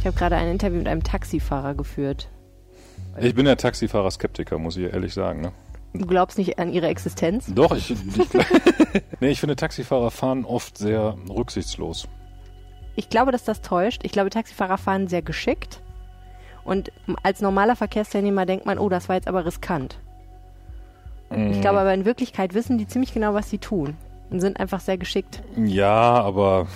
Ich habe gerade ein Interview mit einem Taxifahrer geführt. Ich bin ja Taxifahrer-Skeptiker, muss ich ehrlich sagen. Ne? Du glaubst nicht an ihre Existenz? Doch, ich, ich, nee, ich finde, Taxifahrer fahren oft sehr rücksichtslos. Ich glaube, dass das täuscht. Ich glaube, Taxifahrer fahren sehr geschickt. Und als normaler Verkehrsteilnehmer denkt man, oh, das war jetzt aber riskant. Mm. Ich glaube aber in Wirklichkeit wissen die ziemlich genau, was sie tun. Und sind einfach sehr geschickt. Ja, aber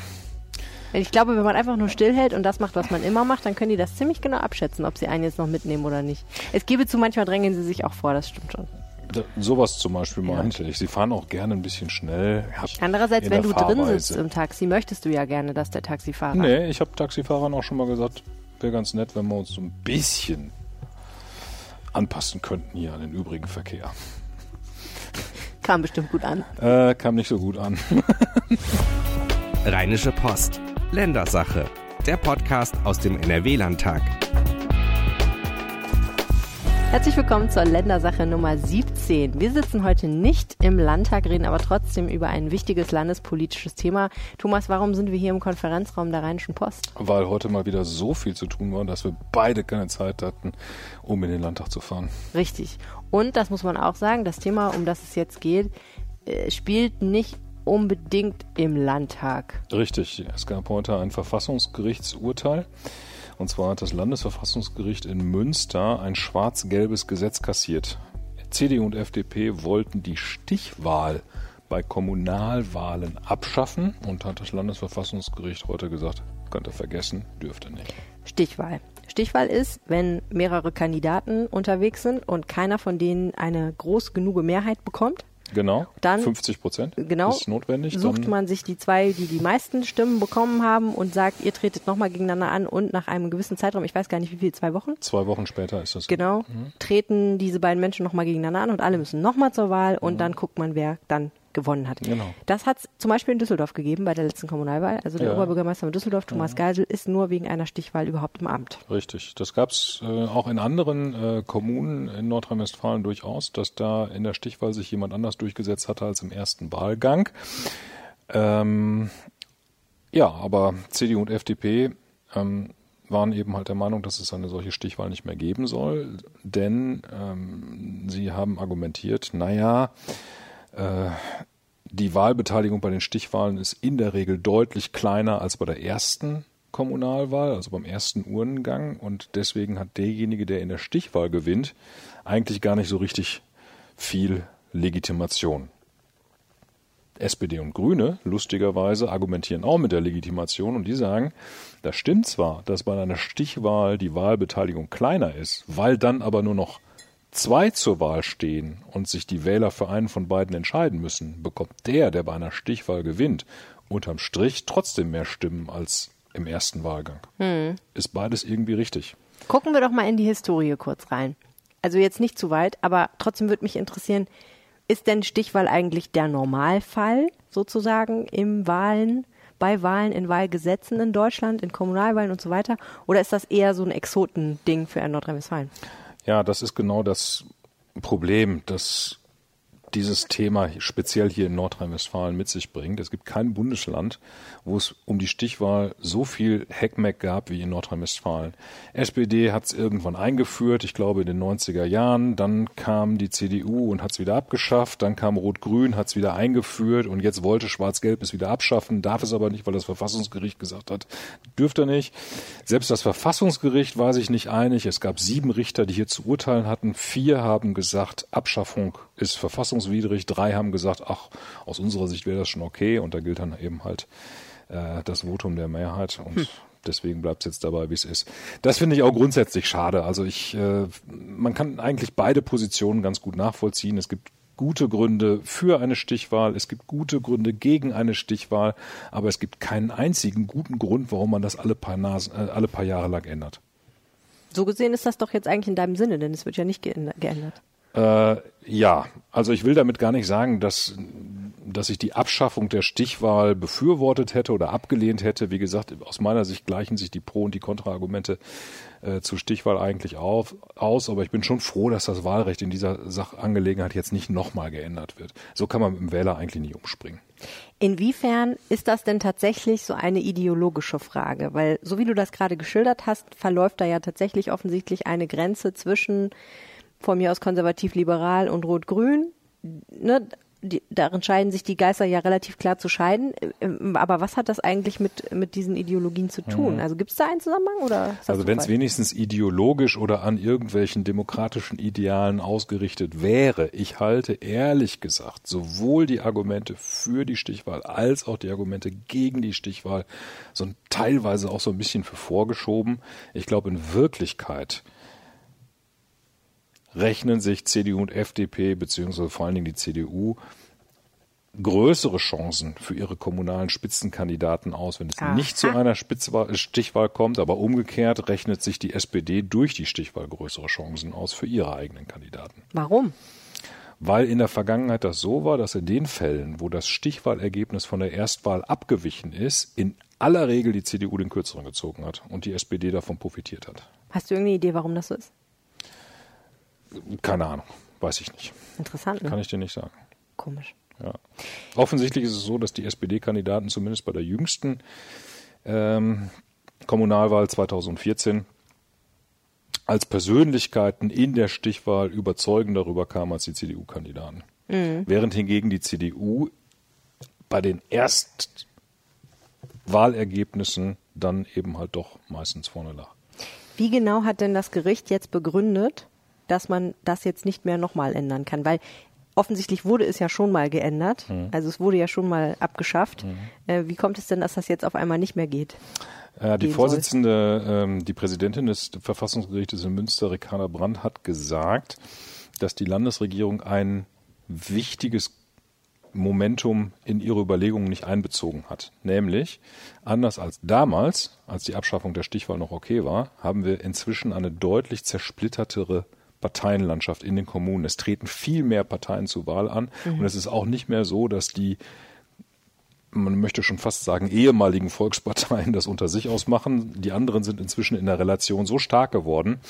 ich glaube, wenn man einfach nur stillhält und das macht, was man immer macht, dann können die das ziemlich genau abschätzen, ob sie einen jetzt noch mitnehmen oder nicht. Es gebe zu, manchmal drängen sie sich auch vor, das stimmt schon. Da, sowas zum Beispiel meinte ja. ich. Sie fahren auch gerne ein bisschen schnell. Andererseits, wenn du Fahrweise. drin sitzt im Taxi, möchtest du ja gerne, dass der Taxifahrer. Nee, ich habe Taxifahrern auch schon mal gesagt, wäre ganz nett, wenn wir uns so ein bisschen anpassen könnten hier an den übrigen Verkehr. Kam bestimmt gut an. Äh, kam nicht so gut an. Rheinische Post. Ländersache, der Podcast aus dem NRW-Landtag. Herzlich willkommen zur Ländersache Nummer 17. Wir sitzen heute nicht im Landtag, reden aber trotzdem über ein wichtiges landespolitisches Thema. Thomas, warum sind wir hier im Konferenzraum der Rheinischen Post? Weil heute mal wieder so viel zu tun war, dass wir beide keine Zeit hatten, um in den Landtag zu fahren. Richtig. Und das muss man auch sagen, das Thema, um das es jetzt geht, äh, spielt nicht unbedingt im Landtag. Richtig, es gab heute ein Verfassungsgerichtsurteil. Und zwar hat das Landesverfassungsgericht in Münster ein schwarz-gelbes Gesetz kassiert. CDU und FDP wollten die Stichwahl bei Kommunalwahlen abschaffen und hat das Landesverfassungsgericht heute gesagt, könnt ihr vergessen, dürfte nicht. Stichwahl. Stichwahl ist, wenn mehrere Kandidaten unterwegs sind und keiner von denen eine groß genug Mehrheit bekommt, Genau. Dann 50 Prozent genau, ist notwendig. Sucht dann man sich die zwei, die die meisten Stimmen bekommen haben und sagt, ihr tretet nochmal gegeneinander an und nach einem gewissen Zeitraum, ich weiß gar nicht wie viel, zwei Wochen? Zwei Wochen später ist das. Genau. Mhm. Treten diese beiden Menschen nochmal gegeneinander an und alle müssen nochmal zur Wahl und mhm. dann guckt man, wer dann gewonnen hat. Genau. Das hat es zum Beispiel in Düsseldorf gegeben bei der letzten Kommunalwahl. Also der ja. Oberbürgermeister von Düsseldorf, Thomas ja. Geisel, ist nur wegen einer Stichwahl überhaupt im Amt. Richtig. Das gab es äh, auch in anderen äh, Kommunen in Nordrhein-Westfalen durchaus, dass da in der Stichwahl sich jemand anders durchgesetzt hatte als im ersten Wahlgang. Ähm, ja, aber CDU und FDP ähm, waren eben halt der Meinung, dass es eine solche Stichwahl nicht mehr geben soll, denn ähm, sie haben argumentiert, naja, äh, die Wahlbeteiligung bei den Stichwahlen ist in der Regel deutlich kleiner als bei der ersten Kommunalwahl, also beim ersten Urnengang. Und deswegen hat derjenige, der in der Stichwahl gewinnt, eigentlich gar nicht so richtig viel Legitimation. SPD und Grüne, lustigerweise, argumentieren auch mit der Legitimation und die sagen, das stimmt zwar, dass bei einer Stichwahl die Wahlbeteiligung kleiner ist, weil dann aber nur noch zwei zur Wahl stehen und sich die Wähler für einen von beiden entscheiden müssen, bekommt der, der bei einer Stichwahl gewinnt, unterm Strich trotzdem mehr Stimmen als im ersten Wahlgang. Hm. Ist beides irgendwie richtig. Gucken wir doch mal in die Historie kurz rein. Also jetzt nicht zu weit, aber trotzdem würde mich interessieren, ist denn Stichwahl eigentlich der Normalfall sozusagen im Wahlen, bei Wahlen in Wahlgesetzen in Deutschland, in Kommunalwahlen und so weiter? Oder ist das eher so ein Exotending für Nordrhein-Westfalen? Ja, das ist genau das Problem, dass dieses Thema speziell hier in Nordrhein-Westfalen mit sich bringt. Es gibt kein Bundesland, wo es um die Stichwahl so viel Heckmeck gab wie in Nordrhein-Westfalen. SPD hat es irgendwann eingeführt, ich glaube in den 90er Jahren. Dann kam die CDU und hat es wieder abgeschafft. Dann kam Rot-Grün, hat es wieder eingeführt und jetzt wollte Schwarz-Gelb es wieder abschaffen, darf es aber nicht, weil das Verfassungsgericht gesagt hat, dürfte nicht. Selbst das Verfassungsgericht war sich nicht einig. Es gab sieben Richter, die hier zu urteilen hatten. Vier haben gesagt, Abschaffung ist verfassungswidrig. Drei haben gesagt, ach, aus unserer Sicht wäre das schon okay. Und da gilt dann eben halt äh, das Votum der Mehrheit und hm. deswegen bleibt es jetzt dabei, wie es ist. Das finde ich auch grundsätzlich schade. Also ich, äh, man kann eigentlich beide Positionen ganz gut nachvollziehen. Es gibt gute Gründe für eine Stichwahl, es gibt gute Gründe gegen eine Stichwahl, aber es gibt keinen einzigen guten Grund, warum man das alle paar, Nasen, äh, alle paar Jahre lang ändert. So gesehen ist das doch jetzt eigentlich in deinem Sinne, denn es wird ja nicht geändert. Äh, ja, also ich will damit gar nicht sagen, dass dass ich die Abschaffung der Stichwahl befürwortet hätte oder abgelehnt hätte. Wie gesagt, aus meiner Sicht gleichen sich die Pro- und die Kontraargumente äh, zur Stichwahl eigentlich auf, aus. Aber ich bin schon froh, dass das Wahlrecht in dieser Sachangelegenheit jetzt nicht nochmal geändert wird. So kann man mit dem Wähler eigentlich nicht umspringen. Inwiefern ist das denn tatsächlich so eine ideologische Frage? Weil so wie du das gerade geschildert hast, verläuft da ja tatsächlich offensichtlich eine Grenze zwischen von mir aus konservativ-liberal und rot-grün. Ne? Die, darin scheiden sich die Geister ja relativ klar zu scheiden. Ähm, aber was hat das eigentlich mit, mit diesen Ideologien zu tun? Mhm. Also gibt es da einen Zusammenhang? Oder also wenn es wenigstens ideologisch oder an irgendwelchen demokratischen Idealen ausgerichtet wäre, ich halte ehrlich gesagt sowohl die Argumente für die Stichwahl als auch die Argumente gegen die Stichwahl so teilweise auch so ein bisschen für vorgeschoben. Ich glaube in Wirklichkeit rechnen sich CDU und FDP, beziehungsweise vor allen Dingen die CDU, größere Chancen für ihre kommunalen Spitzenkandidaten aus, wenn es Aha. nicht zu einer Spitzwahl, Stichwahl kommt, aber umgekehrt rechnet sich die SPD durch die Stichwahl größere Chancen aus für ihre eigenen Kandidaten. Warum? Weil in der Vergangenheit das so war, dass in den Fällen, wo das Stichwahlergebnis von der Erstwahl abgewichen ist, in aller Regel die CDU den Kürzeren gezogen hat und die SPD davon profitiert hat. Hast du irgendeine Idee, warum das so ist? Keine Ahnung, weiß ich nicht. Interessant. Ne? Kann ich dir nicht sagen. Komisch. Ja. Offensichtlich ist es so, dass die SPD-Kandidaten zumindest bei der jüngsten ähm, Kommunalwahl 2014 als Persönlichkeiten in der Stichwahl überzeugend darüber kamen als die CDU-Kandidaten. Mhm. Während hingegen die CDU bei den Erstwahlergebnissen dann eben halt doch meistens vorne lag. Wie genau hat denn das Gericht jetzt begründet, dass man das jetzt nicht mehr nochmal ändern kann, weil offensichtlich wurde es ja schon mal geändert, mhm. also es wurde ja schon mal abgeschafft. Mhm. Äh, wie kommt es denn, dass das jetzt auf einmal nicht mehr geht? Äh, die Vorsitzende, ähm, die Präsidentin des Verfassungsgerichtes in Münster, Ricarda Brandt, hat gesagt, dass die Landesregierung ein wichtiges Momentum in ihre Überlegungen nicht einbezogen hat. Nämlich, anders als damals, als die Abschaffung der Stichwahl noch okay war, haben wir inzwischen eine deutlich zersplittertere Parteienlandschaft in den Kommunen. Es treten viel mehr Parteien zur Wahl an mhm. und es ist auch nicht mehr so, dass die man möchte schon fast sagen, ehemaligen Volksparteien das unter sich ausmachen. Die anderen sind inzwischen in der Relation so stark geworden,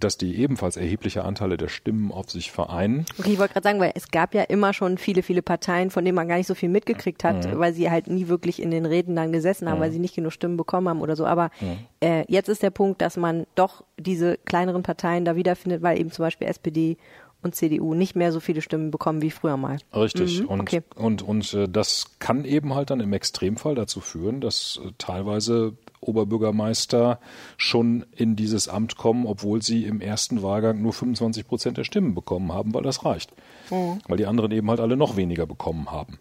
dass die ebenfalls erhebliche Anteile der Stimmen auf sich vereinen. Okay, ich wollte gerade sagen, weil es gab ja immer schon viele, viele Parteien, von denen man gar nicht so viel mitgekriegt hat, mhm. weil sie halt nie wirklich in den Reden dann gesessen haben, mhm. weil sie nicht genug Stimmen bekommen haben oder so. Aber mhm. äh, jetzt ist der Punkt, dass man doch diese kleineren Parteien da wiederfindet, weil eben zum Beispiel SPD und CDU nicht mehr so viele Stimmen bekommen wie früher mal. Richtig. Mhm, und, okay. und, und äh, das kann eben halt dann im Extremfall dazu führen, dass äh, teilweise Oberbürgermeister schon in dieses Amt kommen, obwohl sie im ersten Wahlgang nur 25 Prozent der Stimmen bekommen haben, weil das reicht. Mhm. Weil die anderen eben halt alle noch weniger bekommen haben.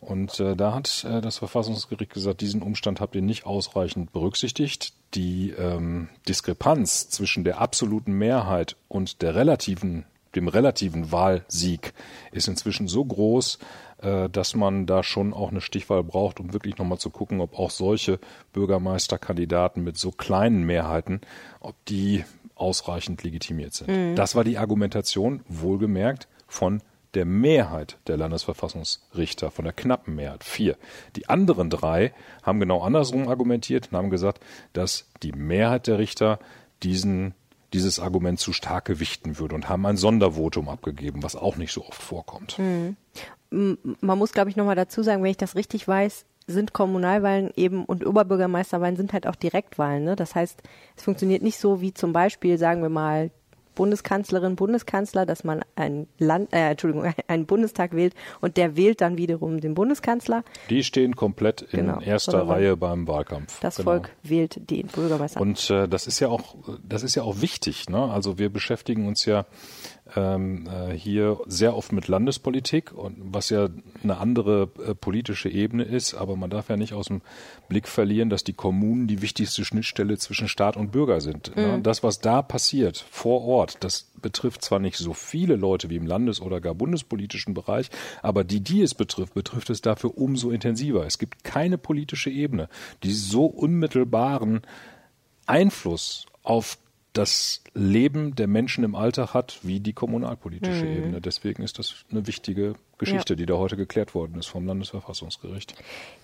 Und äh, da hat äh, das Verfassungsgericht gesagt, diesen Umstand habt ihr nicht ausreichend berücksichtigt. Die ähm, Diskrepanz zwischen der absoluten Mehrheit und der relativen dem relativen Wahlsieg ist inzwischen so groß, äh, dass man da schon auch eine Stichwahl braucht, um wirklich nochmal zu gucken, ob auch solche Bürgermeisterkandidaten mit so kleinen Mehrheiten, ob die ausreichend legitimiert sind. Mhm. Das war die Argumentation, wohlgemerkt, von der Mehrheit der Landesverfassungsrichter, von der knappen Mehrheit, vier. Die anderen drei haben genau andersrum argumentiert und haben gesagt, dass die Mehrheit der Richter diesen dieses Argument zu stark gewichten würde und haben ein Sondervotum abgegeben, was auch nicht so oft vorkommt. Hm. Man muss, glaube ich, nochmal dazu sagen, wenn ich das richtig weiß, sind Kommunalwahlen eben und Oberbürgermeisterwahlen sind halt auch Direktwahlen. Ne? Das heißt, es funktioniert nicht so wie zum Beispiel, sagen wir mal, Bundeskanzlerin, Bundeskanzler, dass man ein Land, äh, Entschuldigung, einen Bundestag wählt und der wählt dann wiederum den Bundeskanzler. Die stehen komplett in genau. erster Reihe beim Wahlkampf. Das genau. Volk wählt den Bürgermeister. Und äh, das ist ja auch, das ist ja auch wichtig. Ne? Also wir beschäftigen uns ja ähm, äh, hier sehr oft mit Landespolitik und was ja eine andere äh, politische Ebene ist, aber man darf ja nicht aus dem Blick verlieren, dass die Kommunen die wichtigste Schnittstelle zwischen Staat und Bürger sind. Ne? Mhm. Ne? Das, was da passiert vor Ort, das betrifft zwar nicht so viele Leute wie im landes- oder gar bundespolitischen Bereich, aber die, die es betrifft, betrifft es dafür umso intensiver. Es gibt keine politische Ebene, die so unmittelbaren Einfluss auf das Leben der Menschen im Alltag hat, wie die kommunalpolitische mhm. Ebene. Deswegen ist das eine wichtige Geschichte, ja. die da heute geklärt worden ist vom Landesverfassungsgericht.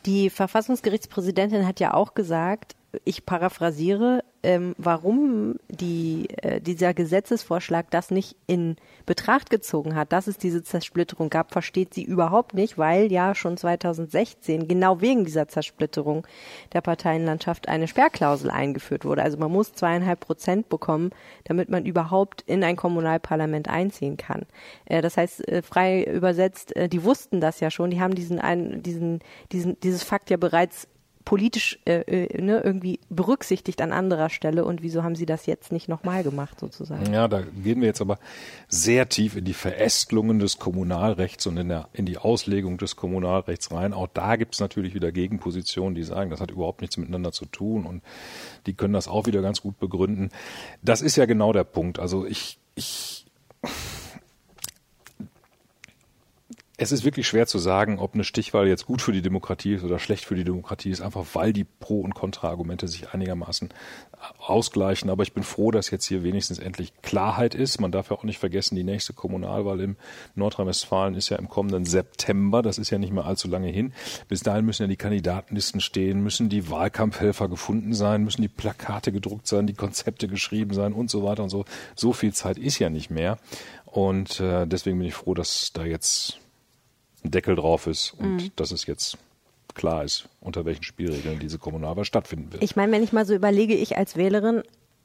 Die Verfassungsgerichtspräsidentin hat ja auch gesagt, ich paraphrasiere, ähm, warum die, äh, dieser Gesetzesvorschlag das nicht in Betracht gezogen hat, dass es diese Zersplitterung gab, versteht sie überhaupt nicht, weil ja schon 2016 genau wegen dieser Zersplitterung der Parteienlandschaft eine Sperrklausel eingeführt wurde. Also man muss zweieinhalb Prozent bekommen, damit man überhaupt in ein Kommunalparlament einziehen kann. Äh, das heißt, äh, frei übersetzt, äh, die wussten das ja schon, die haben diesen, einen, diesen, diesen, dieses Fakt ja bereits politisch äh, äh, ne, irgendwie berücksichtigt an anderer Stelle und wieso haben sie das jetzt nicht nochmal gemacht sozusagen? Ja, da gehen wir jetzt aber sehr tief in die Verästelungen des Kommunalrechts und in, der, in die Auslegung des Kommunalrechts rein. Auch da gibt es natürlich wieder Gegenpositionen, die sagen, das hat überhaupt nichts miteinander zu tun und die können das auch wieder ganz gut begründen. Das ist ja genau der Punkt. Also ich, ich Es ist wirklich schwer zu sagen, ob eine Stichwahl jetzt gut für die Demokratie ist oder schlecht für die Demokratie ist, einfach weil die Pro- und Kontraargumente sich einigermaßen ausgleichen. Aber ich bin froh, dass jetzt hier wenigstens endlich Klarheit ist. Man darf ja auch nicht vergessen, die nächste Kommunalwahl in Nordrhein-Westfalen ist ja im kommenden September. Das ist ja nicht mehr allzu lange hin. Bis dahin müssen ja die Kandidatenlisten stehen, müssen die Wahlkampfhelfer gefunden sein, müssen die Plakate gedruckt sein, die Konzepte geschrieben sein und so weiter und so. So viel Zeit ist ja nicht mehr. Und äh, deswegen bin ich froh, dass da jetzt ein Deckel drauf ist und mhm. dass es jetzt klar ist, unter welchen Spielregeln diese Kommunalwahl stattfinden wird. Ich meine, wenn ich mal so überlege, ich als Wählerin,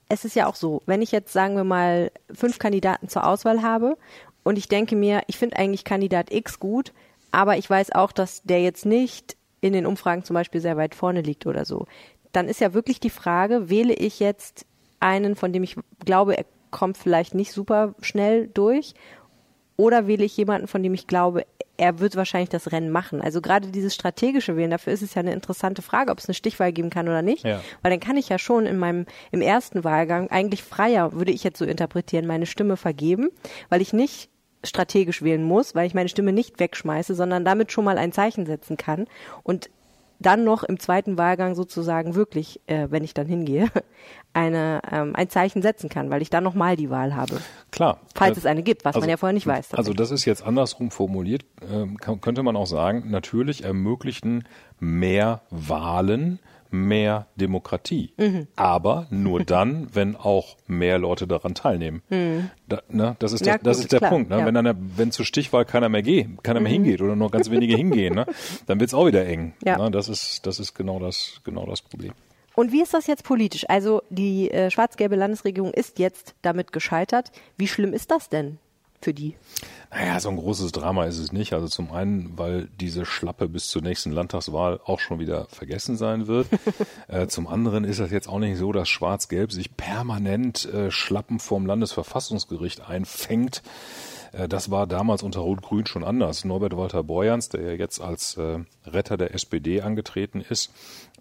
es ist ja auch so, wenn ich jetzt, sagen wir mal, fünf Kandidaten zur Auswahl habe und ich denke mir, ich finde eigentlich Kandidat X gut, aber ich weiß auch, dass der jetzt nicht in den Umfragen zum Beispiel sehr weit vorne liegt oder so, dann ist ja wirklich die Frage, wähle ich jetzt einen, von dem ich glaube, er kommt vielleicht nicht super schnell durch, oder wähle ich jemanden, von dem ich glaube, er wird wahrscheinlich das Rennen machen. Also gerade dieses strategische Wählen, dafür ist es ja eine interessante Frage, ob es eine Stichwahl geben kann oder nicht. Ja. Weil dann kann ich ja schon in meinem, im ersten Wahlgang eigentlich freier, würde ich jetzt so interpretieren, meine Stimme vergeben, weil ich nicht strategisch wählen muss, weil ich meine Stimme nicht wegschmeiße, sondern damit schon mal ein Zeichen setzen kann. Und dann noch im zweiten Wahlgang sozusagen wirklich, äh, wenn ich dann hingehe, eine, ähm, ein Zeichen setzen kann, weil ich dann nochmal die Wahl habe. Klar. Falls äh, es eine gibt, was also, man ja vorher nicht weiß. Also das ist jetzt andersrum formuliert, äh, könnte man auch sagen, natürlich ermöglichen mehr Wahlen mehr Demokratie. Mhm. Aber nur dann, wenn auch mehr Leute daran teilnehmen. Mhm. Da, ne, das ist, ja, das, das ist der klar, Punkt. Ne? Ja. Wenn, dann, wenn zur Stichwahl keiner mehr geht, keiner mehr mhm. hingeht oder nur ganz wenige hingehen, ne? dann wird's auch wieder eng. Ja. Ne? Das ist, das ist genau das, genau das Problem. Und wie ist das jetzt politisch? Also die äh, schwarz-gelbe Landesregierung ist jetzt damit gescheitert. Wie schlimm ist das denn? Für die? Naja, so ein großes Drama ist es nicht. Also zum einen, weil diese Schlappe bis zur nächsten Landtagswahl auch schon wieder vergessen sein wird. äh, zum anderen ist das jetzt auch nicht so, dass Schwarz-Gelb sich permanent äh, Schlappen vorm Landesverfassungsgericht einfängt. Äh, das war damals unter Rot-Grün schon anders. Norbert Walter Borjans, der ja jetzt als äh, Retter der SPD angetreten ist,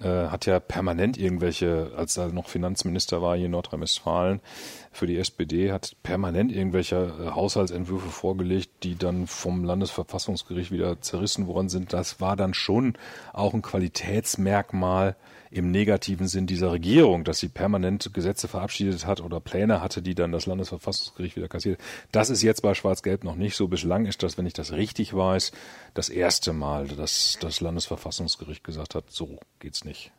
äh, hat ja permanent irgendwelche, als er noch Finanzminister war hier in Nordrhein-Westfalen für die SPD, hat permanent irgendwelche Haushaltsentwürfe vorgelegt, die dann vom Landesverfassungsgericht wieder zerrissen worden sind. Das war dann schon auch ein Qualitätsmerkmal im negativen Sinn dieser Regierung, dass sie permanent Gesetze verabschiedet hat oder Pläne hatte, die dann das Landesverfassungsgericht wieder kassiert. Das ist jetzt bei Schwarz-Gelb noch nicht so. Bislang ist das, wenn ich das richtig weiß, das erste Mal, dass das Landesverfassungsgericht gesagt hat, so geht's nicht.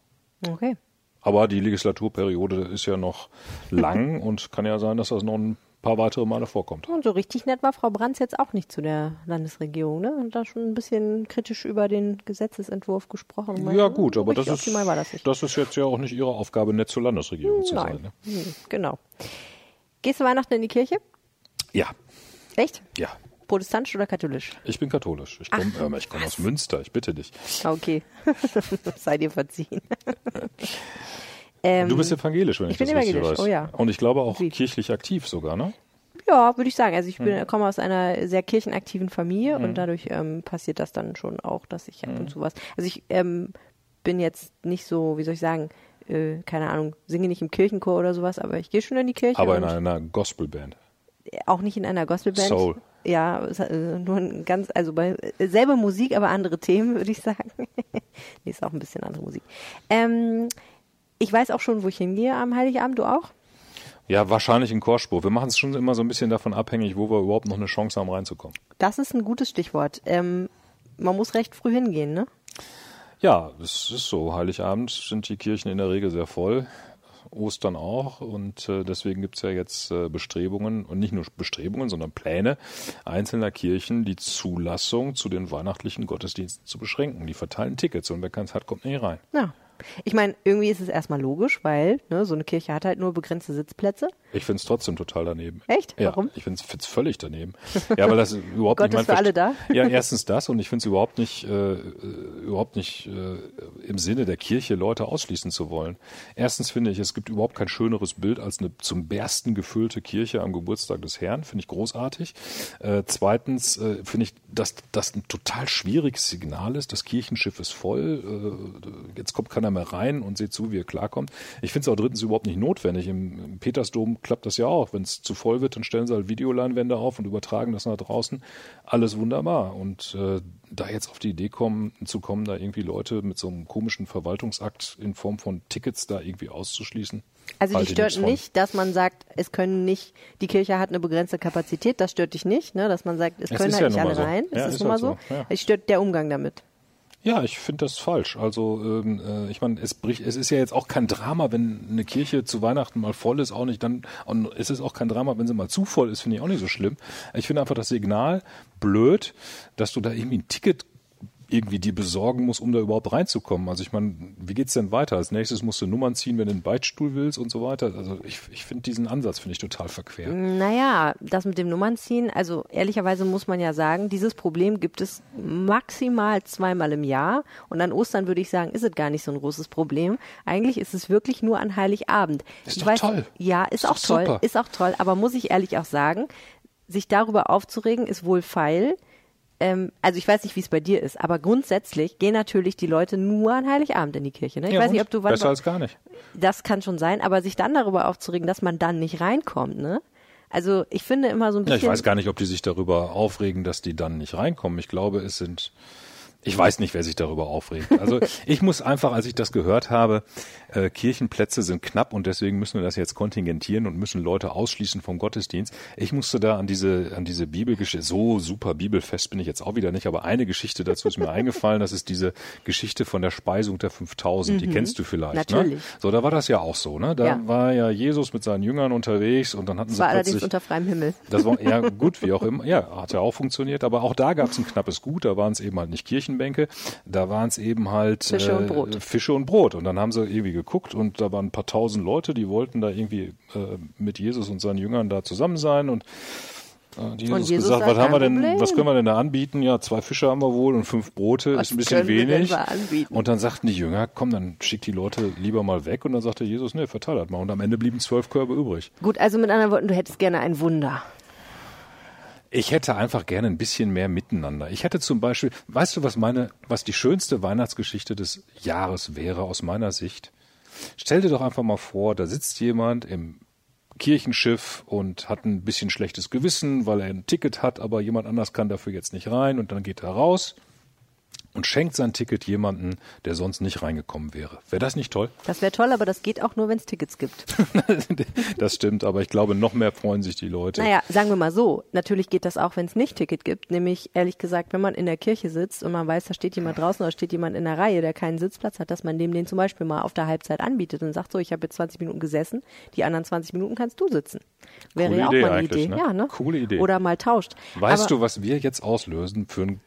Okay. Aber die Legislaturperiode ist ja noch lang und kann ja sein, dass das noch ein paar weitere Male vorkommt. Und so richtig nett war Frau Brands jetzt auch nicht zu der Landesregierung, ne? Und da schon ein bisschen kritisch über den Gesetzesentwurf gesprochen. Ja gut, aber das ist, das, das, ist jetzt ja auch nicht Ihre Aufgabe, nett zur Landesregierung zu Nein. sein. Ne? Hm, genau. Gehst du Weihnachten in die Kirche? Ja. Echt? Ja. Protestantisch oder katholisch? Ich bin katholisch. Ich komme ähm, komm aus Münster, ich bitte dich. Okay. Sei dir verziehen. Ähm, du bist evangelisch, wenn ich, ich das bin evangelisch. weiß. Oh ja. Und ich glaube auch Wie? kirchlich aktiv sogar, ne? Ja, würde ich sagen. Also ich bin, hm. komme aus einer sehr kirchenaktiven Familie hm. und dadurch ähm, passiert das dann schon auch, dass ich ab und hm. zu was. Also ich ähm, bin jetzt nicht so, wie soll ich sagen, äh, keine Ahnung, singe nicht im Kirchenchor oder sowas, aber ich gehe schon in die Kirche. Aber in einer Gospelband. Auch nicht in einer Gospelband. Soul. Ja, äh, nur ein ganz, also bei äh, selbe Musik, aber andere Themen, würde ich sagen. nee, ist auch ein bisschen andere Musik. Ähm, ich weiß auch schon, wo ich hingehe am Heiligabend, du auch? Ja, wahrscheinlich in Korspur. Wir machen es schon immer so ein bisschen davon abhängig, wo wir überhaupt noch eine Chance haben, reinzukommen. Das ist ein gutes Stichwort. Ähm, man muss recht früh hingehen, ne? Ja, es ist so. Heiligabend sind die Kirchen in der Regel sehr voll. Ostern auch und äh, deswegen gibt's ja jetzt äh, Bestrebungen und nicht nur Bestrebungen, sondern Pläne einzelner Kirchen, die Zulassung zu den weihnachtlichen Gottesdiensten zu beschränken. Die verteilen Tickets und wer keins hat, kommt nicht rein. Ja. Ich meine, irgendwie ist es erstmal logisch, weil ne, so eine Kirche hat halt nur begrenzte Sitzplätze. Ich finde es trotzdem total daneben. Echt? Ja, Warum? Ich finde es völlig daneben. Ja, weil das überhaupt Gott nicht ist für alle da? Ja, erstens das und ich finde es überhaupt nicht, äh, äh, überhaupt nicht äh, im Sinne der Kirche Leute ausschließen zu wollen. Erstens finde ich, es gibt überhaupt kein schöneres Bild als eine zum Bersten gefüllte Kirche am Geburtstag des Herrn. Finde ich großartig. Äh, zweitens äh, finde ich, dass das ein total schwieriges Signal ist. Das Kirchenschiff ist voll. Äh, jetzt kommt keiner mehr rein und seht zu, wie ihr klarkommt. Ich finde es auch drittens überhaupt nicht notwendig. Im, im Petersdom klappt das ja auch. Wenn es zu voll wird, dann stellen sie halt Videoleinwände auf und übertragen das nach draußen. Alles wunderbar. Und äh, da jetzt auf die Idee kommen, zu kommen, da irgendwie Leute mit so einem komischen Verwaltungsakt in Form von Tickets da irgendwie auszuschließen. Also ich stört nicht, dass man sagt, es können nicht, die Kirche hat eine begrenzte Kapazität, das stört dich nicht, ne? dass man sagt, es Es können halt ja nicht alle mal so. rein. Ja, ist ist nun mal halt so. so, ja. Es stört der Umgang damit. Ja, ich finde das falsch. Also ähm, äh, ich meine, es bricht, es ist ja jetzt auch kein Drama, wenn eine Kirche zu Weihnachten mal voll ist, auch nicht dann. Und es ist auch kein Drama, wenn sie mal zu voll ist, finde ich auch nicht so schlimm. Ich finde einfach das Signal blöd, dass du da irgendwie ein Ticket irgendwie dir besorgen musst, um da überhaupt reinzukommen. Also ich meine, wie geht's denn weiter? Als nächstes musst du Nummern ziehen, wenn du einen Beichtstuhl willst und so weiter. Also ich, ich finde diesen Ansatz finde ich total verquer. Naja, das mit dem Nummernziehen, also ehrlicherweise muss man ja sagen, dieses Problem gibt es maximal zweimal im Jahr und an Ostern würde ich sagen, ist es gar nicht so ein großes Problem. Eigentlich ist es wirklich nur an Heiligabend. Ist ich doch toll. Ja, ist, Ist auch toll, super. ist auch toll, aber muss ich ehrlich auch sagen, sich darüber aufzuregen, ist wohl feil. Ähm, also ich weiß nicht, wie es bei dir ist, aber grundsätzlich gehen natürlich die Leute nur an Heiligabend in die Kirche. Ne? Ich Ja, weiß nicht, ob du wann Besser als gar nicht. das kann schon sein, aber sich dann darüber aufzuregen, dass man dann nicht reinkommt, ne? Also ich finde immer so ein Ja, bisschen. ich weiß gar nicht, ob die sich darüber aufregen, dass die dann nicht reinkommen. Ich glaube, es sind. Ich weiß nicht, wer sich darüber aufregt. Also ich muss einfach, als ich das gehört habe, äh, Kirchenplätze sind knapp und deswegen müssen wir das jetzt kontingentieren und müssen Leute ausschließen vom Gottesdienst. Ich musste da an diese an diese Bibelgeschichte, so super bibelfest bin ich jetzt auch wieder nicht, aber eine Geschichte dazu ist mir eingefallen, das ist diese Geschichte von der Speisung der 5000. Die kennst du vielleicht. Ne? Mhm. Natürlich. So, da war das ja auch so. Ne? Da Ja. war ja Jesus mit seinen Jüngern unterwegs und dann hatten das sie war plötzlich allerdings unter freiem Himmel. das war ja gut, wie auch immer. Ja, hat ja auch funktioniert, aber auch da gab es ein knappes Gut. Da waren es eben halt nicht Kirchenbänke, da waren es eben halt Fische und Brot. Fische und Brot. Und dann haben sie irgendwie geguckt und da waren ein paar tausend Leute, die wollten da irgendwie äh, mit Jesus und seinen Jüngern da zusammen sein und äh, Jesus, Jesus gesagt, sagt, was haben wir denn, Problem. was können wir denn da anbieten? Ja, zwei Fische haben wir wohl und fünf Brote Was ist ein bisschen wenig. Und dann sagten die Jünger, komm, dann schick die Leute lieber mal weg. Und dann sagte Jesus, nee, verteil das mal. Und am Ende blieben zwölf Körbe übrig. Gut, also mit anderen Worten, du hättest gerne ein Wunder. Ich hätte einfach gerne ein bisschen mehr Miteinander. Ich hätte zum Beispiel, weißt du, was meine, was die schönste Weihnachtsgeschichte des Jahres wäre aus meiner Sicht? Stell dir doch einfach mal vor, da sitzt jemand im Kirchenschiff und hat ein bisschen schlechtes Gewissen, weil er ein Ticket hat, aber jemand anders kann dafür jetzt nicht rein und dann geht er raus und schenkt sein Ticket jemanden, der sonst nicht reingekommen wäre. Wäre das nicht toll? Das wäre toll, aber das geht auch nur, wenn es Tickets gibt. das stimmt, aber ich glaube, noch mehr freuen sich die Leute. Naja, sagen wir mal so, natürlich geht das auch, wenn es nicht Ticket gibt. Nämlich, ehrlich gesagt, wenn man in der Kirche sitzt und man weiß, da steht jemand draußen oder steht jemand in der Reihe, der keinen Sitzplatz hat, dass man dem den zum Beispiel mal auf der Halbzeit anbietet und sagt so, ich habe jetzt 20 Minuten gesessen, die anderen 20 Minuten kannst du sitzen. Wäre Coole ja auch Idee mal eine Idee. ne? Ja, ne? Coole Idee. Oder mal tauscht. Weißt Aber du, was wir jetzt auslösen für ein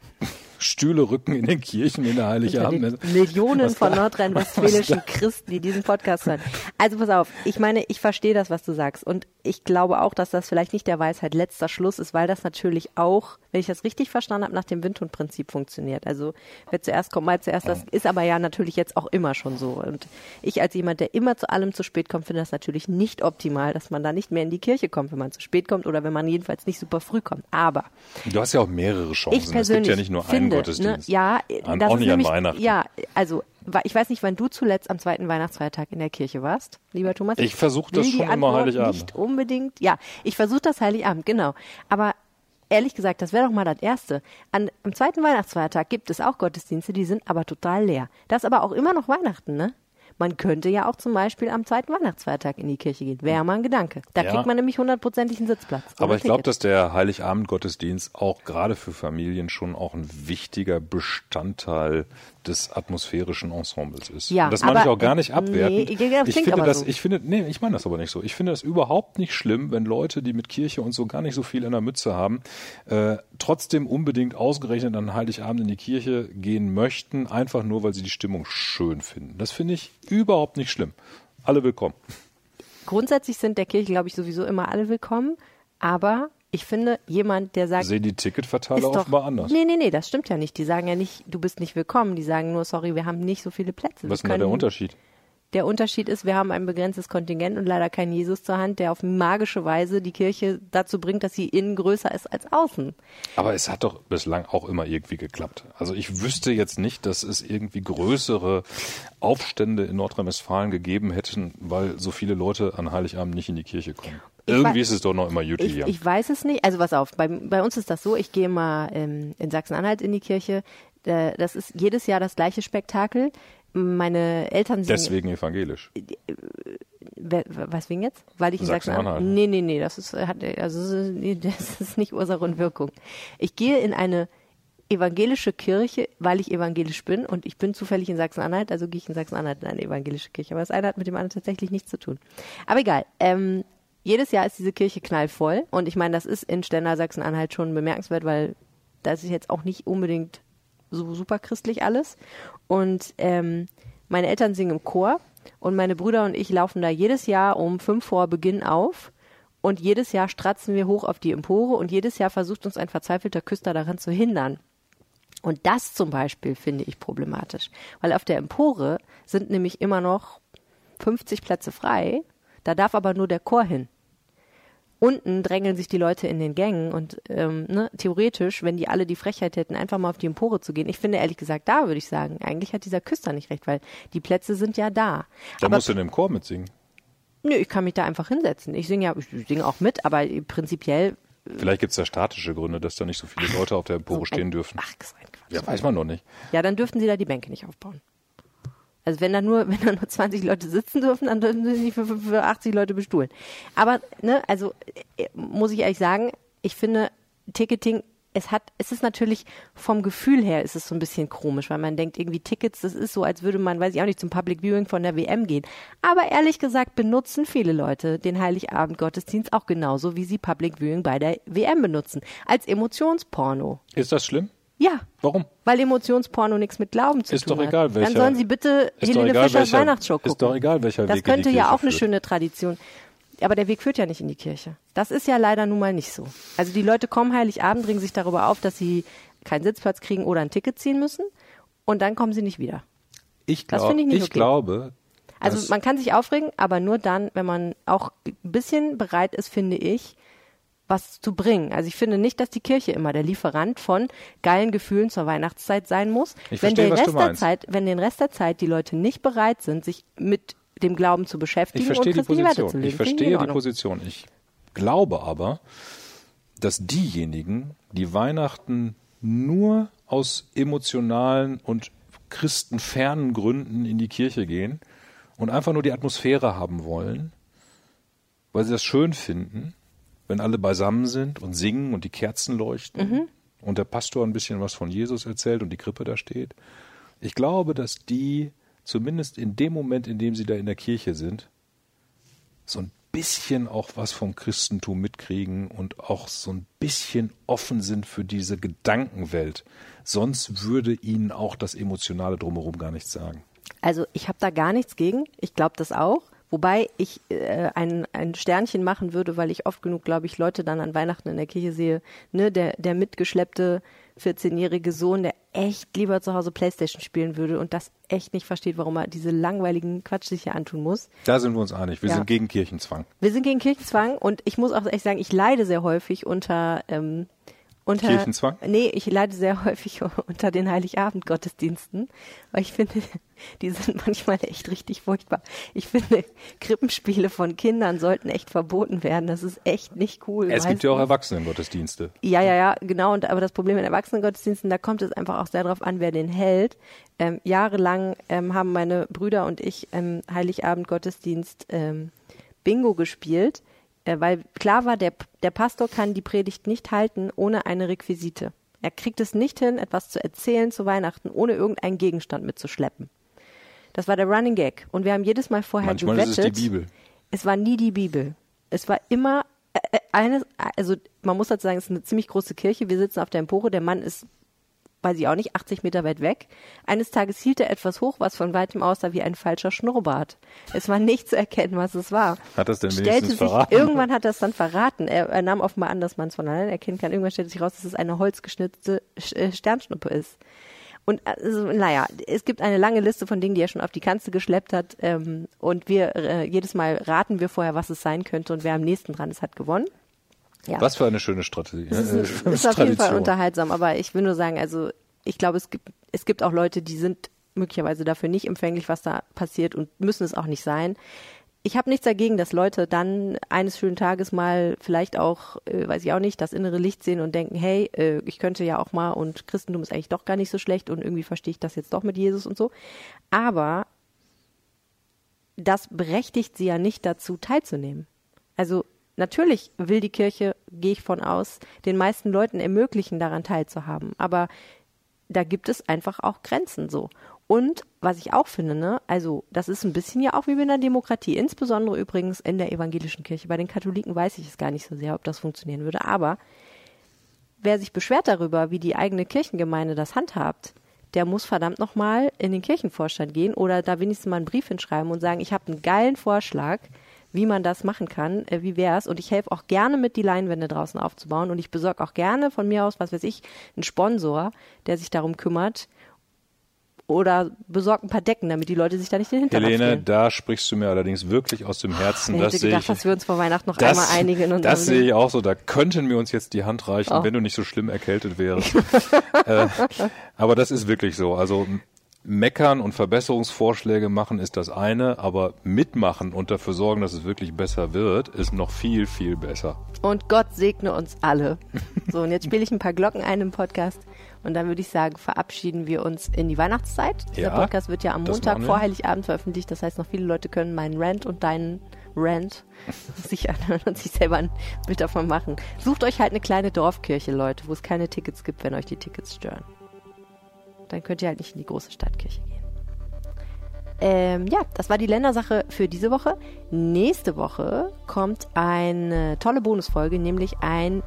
Stühlerücken in den Kirchen in der Heiligabend? Millionen Was von nordrhein-westfälischen Christen, die diesen Podcast hören. Also pass auf, ich meine, ich verstehe das, was du sagst. Und ich glaube auch, dass das vielleicht nicht der Weisheit letzter Schluss ist, weil das natürlich auch, wenn ich das richtig verstanden habe, nach dem Windhund-Prinzip funktioniert. Also wer zuerst kommt, mal zuerst. Das ist aber ja natürlich jetzt auch immer schon so. Und ich als jemand, der immer zu allem zu spät kommt, finde das natürlich nicht optimal, dass man da nicht mehr in die Kirche kommt, wenn man zu spät kommt oder wenn man jedenfalls nicht super früh kommt. Aber Du hast ja auch mehrere Chancen. ich persönlich es gibt ja nicht nur finde, einen Ne, Gottesdienst. ja, an, das auch nicht an Weihnachten. Ja, also ich weiß nicht, wann du zuletzt am zweiten Weihnachtsfeiertag in der Kirche warst, lieber Thomas. Ich versuch das schon immer Heiligabend. Nicht unbedingt. Ja, ich versuche das Heiligabend, genau. Aber ehrlich gesagt, das wäre doch mal das Erste. An, am zweiten Weihnachtsfeiertag gibt es auch Gottesdienste, die sind aber total leer. Das ist aber auch immer noch Weihnachten, ne? Man könnte ja auch zum Beispiel am zweiten Weihnachtsfeiertag in die Kirche gehen. Wäre mal ein Gedanke. Da Ja. kriegt man nämlich hundertprozentig einen Sitzplatz. Aber ich glaube, dass der Heiligabend-Gottesdienst auch gerade für Familien schon auch ein wichtiger Bestandteil des atmosphärischen Ensembles ist. Ja, Und das meine ich auch gar nicht abwertend. Nee, das ich finde das, so. ich finde, nee, ich meine das aber nicht so. Ich finde das überhaupt nicht schlimm, wenn Leute, die mit Kirche und so gar nicht so viel in der Mütze haben, äh, trotzdem unbedingt ausgerechnet an Heiligabend in die Kirche gehen möchten, einfach nur, weil sie die Stimmung schön finden. Das finde ich überhaupt nicht schlimm. Alle willkommen. Grundsätzlich sind der Kirche, glaube ich, sowieso immer alle willkommen. Aber ich finde, jemand, der sagt, Sehen die Ticketverteiler doch, offenbar anders. Nee, nee, nee, das stimmt ja nicht. Die sagen ja nicht, du bist nicht willkommen. Die sagen nur, sorry, wir haben nicht so viele Plätze. Was ist denn der Unterschied? Der Unterschied ist, wir haben ein begrenztes Kontingent und leider keinen Jesus zur Hand, der auf magische Weise die Kirche dazu bringt, dass sie innen größer ist als außen. Aber es hat doch bislang auch immer irgendwie geklappt. Also ich wüsste jetzt nicht, dass es irgendwie größere Aufstände in Nordrhein-Westfalen gegeben hätten, weil so viele Leute an Heiligabend nicht in die Kirche kommen. Ich irgendwie ist es doch noch immer Jutti Ich, hier. ich weiß es nicht. Also was auf, bei, bei uns ist das so, ich gehe mal ähm, in Sachsen-Anhalt in die Kirche. Äh, das ist jedes Jahr das gleiche Spektakel. Meine Eltern singen. Deswegen evangelisch. Wer, was wegen jetzt? Weil ich in Sachsen-Anhalt. Sachsen-Anhalt. Nee, nee, nee, das ist, hat, also, das ist- nee, das ist nicht Ursache und Wirkung. Ich gehe in eine evangelische Kirche, weil ich evangelisch bin und ich bin zufällig in Sachsen-Anhalt, also gehe ich in Sachsen-Anhalt in eine evangelische Kirche. Aber das eine hat mit dem anderen tatsächlich nichts zu tun. Aber egal. Ähm, jedes Jahr ist diese Kirche knallvoll und ich meine, das ist in Stendal Sachsen-Anhalt schon bemerkenswert, weil das ist jetzt auch nicht unbedingt so super christlich alles. Und ähm, meine Eltern singen im Chor und meine Brüder und ich laufen da jedes Jahr um fünf vor Beginn auf. Und jedes Jahr stratzen wir hoch auf die Empore und jedes Jahr versucht uns ein verzweifelter Küster daran zu hindern. Und das zum Beispiel finde ich problematisch, weil auf der Empore sind nämlich immer noch 50 Plätze frei, da darf aber nur der Chor hin. Unten drängeln sich die Leute in den Gängen und ähm, ne, theoretisch, wenn die alle die Frechheit hätten, einfach mal auf die Empore zu gehen. Ich finde ehrlich gesagt, da würde ich sagen, eigentlich hat dieser Küster nicht recht, weil die Plätze sind ja da. Da musst du in dem Chor mitsingen. nö, ich kann mich da einfach hinsetzen. Ich singe ja, ich singe auch mit, aber prinzipiell Vielleicht gibt es da statische Gründe, dass da nicht so viele Leute auf der Empore so stehen ein- dürfen. Ach, so ein Quatsch. Ja, weiß man noch nicht. Ja, dann dürften sie da die Bänke nicht aufbauen. Also wenn da nur, wenn da nur 20 Leute sitzen dürfen, dann dürfen sie sich für, für, für 80 Leute bestuhlen. Aber, ne, also äh, muss ich ehrlich sagen, ich finde Ticketing, es hat, es ist natürlich vom Gefühl her ist es so ein bisschen komisch, weil man denkt irgendwie Tickets, das ist so, als würde man, weiß ich auch nicht, zum Public Viewing von der WM gehen. Aber ehrlich gesagt benutzen viele Leute den Heiligabend Gottesdienst auch genauso, wie sie Public Viewing bei der WM benutzen. Als Emotionsporno. Ist das schlimm? Ja, Warum? weil Emotionsporno nichts mit Glauben zu Ist tun doch egal, hat. welcher- Dann sollen sie bitte ist Helene egal, Fischers welcher- Weihnachtsshow ist gucken. doch egal, welcher Das Weg in die könnte ja auch eine führt. schöne Tradition. Aber der Weg führt ja nicht in die Kirche. Das ist ja leider nun mal nicht so. Also die Leute kommen Heiligabend, bringen sich darüber auf, dass sie keinen Sitzplatz kriegen oder ein Ticket ziehen müssen. Und dann kommen sie nicht wieder. Ich, Das glaub, finde ich nicht ich okay. glaube, Also man kann sich aufregen, aber nur dann, wenn man auch ein bisschen bereit ist, finde ich, was zu bringen. Also ich finde nicht, dass die Kirche immer der Lieferant von geilen Gefühlen zur Weihnachtszeit sein muss. Ich wenn verstehe, du Rest der. Zeit, wenn den Rest der Zeit die Leute nicht bereit sind, sich mit dem Glauben zu beschäftigen und christliche Werte zu leben, Ich verstehe die. Position. Ich glaube aber, dass diejenigen, die Weihnachten nur aus emotionalen und christenfernen Gründen in die Kirche gehen und einfach nur die Atmosphäre haben wollen, weil sie das schön finden, wenn alle beisammen sind und singen und die Kerzen leuchten Mhm. und der Pastor ein bisschen was von Jesus erzählt und die Krippe da steht. Ich glaube, dass die zumindest in dem Moment, in dem sie da in der Kirche sind, so ein bisschen auch was vom Christentum mitkriegen und auch so ein bisschen offen sind für diese Gedankenwelt. Sonst würde ihnen auch das Emotionale drumherum gar nichts sagen. Also ich habe da gar nichts gegen. Ich glaube das auch. Wobei ich äh, ein, ein Sternchen machen würde, weil ich oft genug, glaube ich, Leute dann an Weihnachten in der Kirche sehe, ne, der, der mitgeschleppte 14-jährige Sohn, der echt lieber zu Hause Playstation spielen würde und das echt nicht versteht, warum er diese langweiligen Quatsch sich hier antun muss. Da sind wir uns einig. Wir Ja. sind gegen Kirchenzwang. Wir sind gegen Kirchenzwang und ich muss auch echt sagen, ich leide sehr häufig unter ähm, unter, Kirchenzwang? Nee, ich leide sehr häufig unter den Heiligabend-Gottesdiensten, weil ich finde, die sind manchmal echt richtig furchtbar. Ich finde, Krippenspiele von Kindern sollten echt verboten werden. Das ist echt nicht cool. Es gibt ja auch. Erwachsenengottesdienste. Ja, ja, ja, genau. Und, aber das Problem in Erwachsenengottesdiensten, da kommt es einfach auch sehr darauf an, wer den hält. Ähm, jahrelang ähm, haben meine Brüder und ich ähm, Heiligabend-Gottesdienst ähm, Bingo gespielt, weil klar war, der, der Pastor kann die Predigt nicht halten ohne eine Requisite. Er kriegt es nicht hin, etwas zu erzählen zu Weihnachten, ohne irgendeinen Gegenstand mitzuschleppen. Das war der Running Gag. Und wir haben jedes Mal vorher Manchmal ist gewettet. es die Bibel. Es war nie die Bibel. Es war immer äh, äh, eine, also man muss dazu sagen, es ist eine ziemlich große Kirche. Wir sitzen auf der Empore. Der Mann ist, weiß ich auch nicht, 80 Meter weit weg. Eines Tages hielt er etwas hoch, was von weitem aussah wie ein falscher Schnurrbart. Es war nicht zu erkennen, was es war. Hat das denn Stellte sich, verraten? irgendwann hat er es dann verraten. Er, er nahm offenbar an, dass man es von allein erkennen kann. Irgendwann stellte sich raus, dass es eine holzgeschnitzte Sch- äh, Sternschnuppe ist. Und also, naja, es gibt eine lange Liste von Dingen, die er schon auf die Kanzel geschleppt hat. Ähm, und wir äh, jedes Mal raten wir vorher, was es sein könnte und wer am nächsten dran ist, hat gewonnen. Ja. Was für eine schöne Strategie. Es äh, ist, ein, ist auf jeden Fall unterhaltsam, aber ich will nur sagen, also ich glaube, es gibt, es gibt auch Leute, die sind möglicherweise dafür nicht empfänglich, was da passiert und müssen es auch nicht sein. Ich habe nichts dagegen, dass Leute dann eines schönen Tages mal vielleicht auch, äh, weiß ich auch nicht, das innere Licht sehen und denken, hey, äh, ich könnte ja auch mal und Christentum ist eigentlich doch gar nicht so schlecht und irgendwie verstehe ich das jetzt doch mit Jesus und so. Aber das berechtigt sie ja nicht dazu, teilzunehmen. Also natürlich will die Kirche, gehe ich von aus, den meisten Leuten ermöglichen, daran teilzuhaben. Aber da gibt es einfach auch Grenzen so. Und was ich auch finde, ne, also das ist ein bisschen ja auch wie in der Demokratie, insbesondere übrigens in der evangelischen Kirche. Bei den Katholiken weiß ich es gar nicht so sehr, ob das funktionieren würde. Aber wer sich beschwert darüber, wie die eigene Kirchengemeinde das handhabt, der muss verdammt nochmal in den Kirchenvorstand gehen oder da wenigstens mal einen Brief hinschreiben und sagen, ich habe einen geilen Vorschlag, wie man das machen kann, äh, wie wär's und ich helfe auch gerne mit, die Leinwände draußen aufzubauen und ich besorge auch gerne von mir aus, was weiß ich, einen Sponsor, der sich darum kümmert oder besorgt ein paar Decken, damit die Leute sich da nicht den Hintergrund Helene, da sprichst du mir allerdings wirklich aus dem Herzen. Wer das hätte sehe gedacht, ich, dass wir uns vor Weihnachten noch das, einmal einigen und das sehe ich auch so. Da könnten wir uns jetzt die Hand reichen, Oh. wenn du nicht so schlimm erkältet wärst. äh, aber das ist wirklich so. Also meckern und Verbesserungsvorschläge machen ist das eine, aber mitmachen und dafür sorgen, dass es wirklich besser wird, ist noch viel, viel besser. Und Gott segne uns alle. So, und jetzt spiele ich ein paar Glocken ein im Podcast. Und dann würde ich sagen, verabschieden wir uns in die Weihnachtszeit. Dieser Ja, Podcast wird ja am Montag vor Heiligabend veröffentlicht. Das heißt, noch viele Leute können meinen Rant und deinen Rant sich anhören und sich selber ein Bild davon machen. Sucht euch halt eine kleine Dorfkirche, Leute, wo es keine Tickets gibt, wenn euch die Tickets stören. Dann könnt ihr halt nicht in die große Stadtkirche gehen. Ähm, ja, das war die Ländersache für diese Woche. Nächste Woche kommt eine tolle Bonusfolge, nämlich ein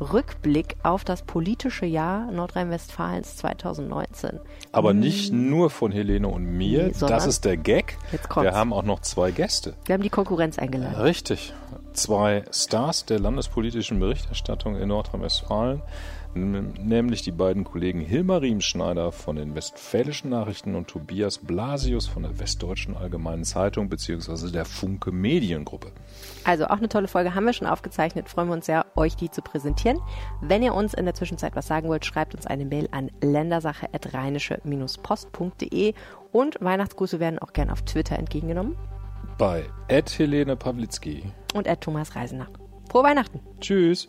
Rückblick auf das politische Jahr Nordrhein-Westfalens 2019. Aber nicht nur von Helene und mir, Nee, das ist der Gag. Jetzt kommt's. Wir haben auch noch zwei Gäste. Wir haben die Konkurrenz eingeladen. Richtig. Zwei Stars der landespolitischen Berichterstattung in Nordrhein-Westfalen, nämlich die beiden Kollegen Hilmar Riemschneider von den Westfälischen Nachrichten und Tobias Blasius von der Westdeutschen Allgemeinen Zeitung bzw. der Funke Mediengruppe. Also auch eine tolle Folge haben wir schon aufgezeichnet. Freuen wir uns sehr, euch die zu präsentieren. Wenn ihr uns in der Zwischenzeit was sagen wollt, schreibt uns eine Mail an ländersache.rheinische-post.de und Weihnachtsgrüße werden auch gern auf Twitter entgegengenommen Bei Ed Helene Pawlitzki. und Thomas Reisenach. Frohe Weihnachten! Tschüss.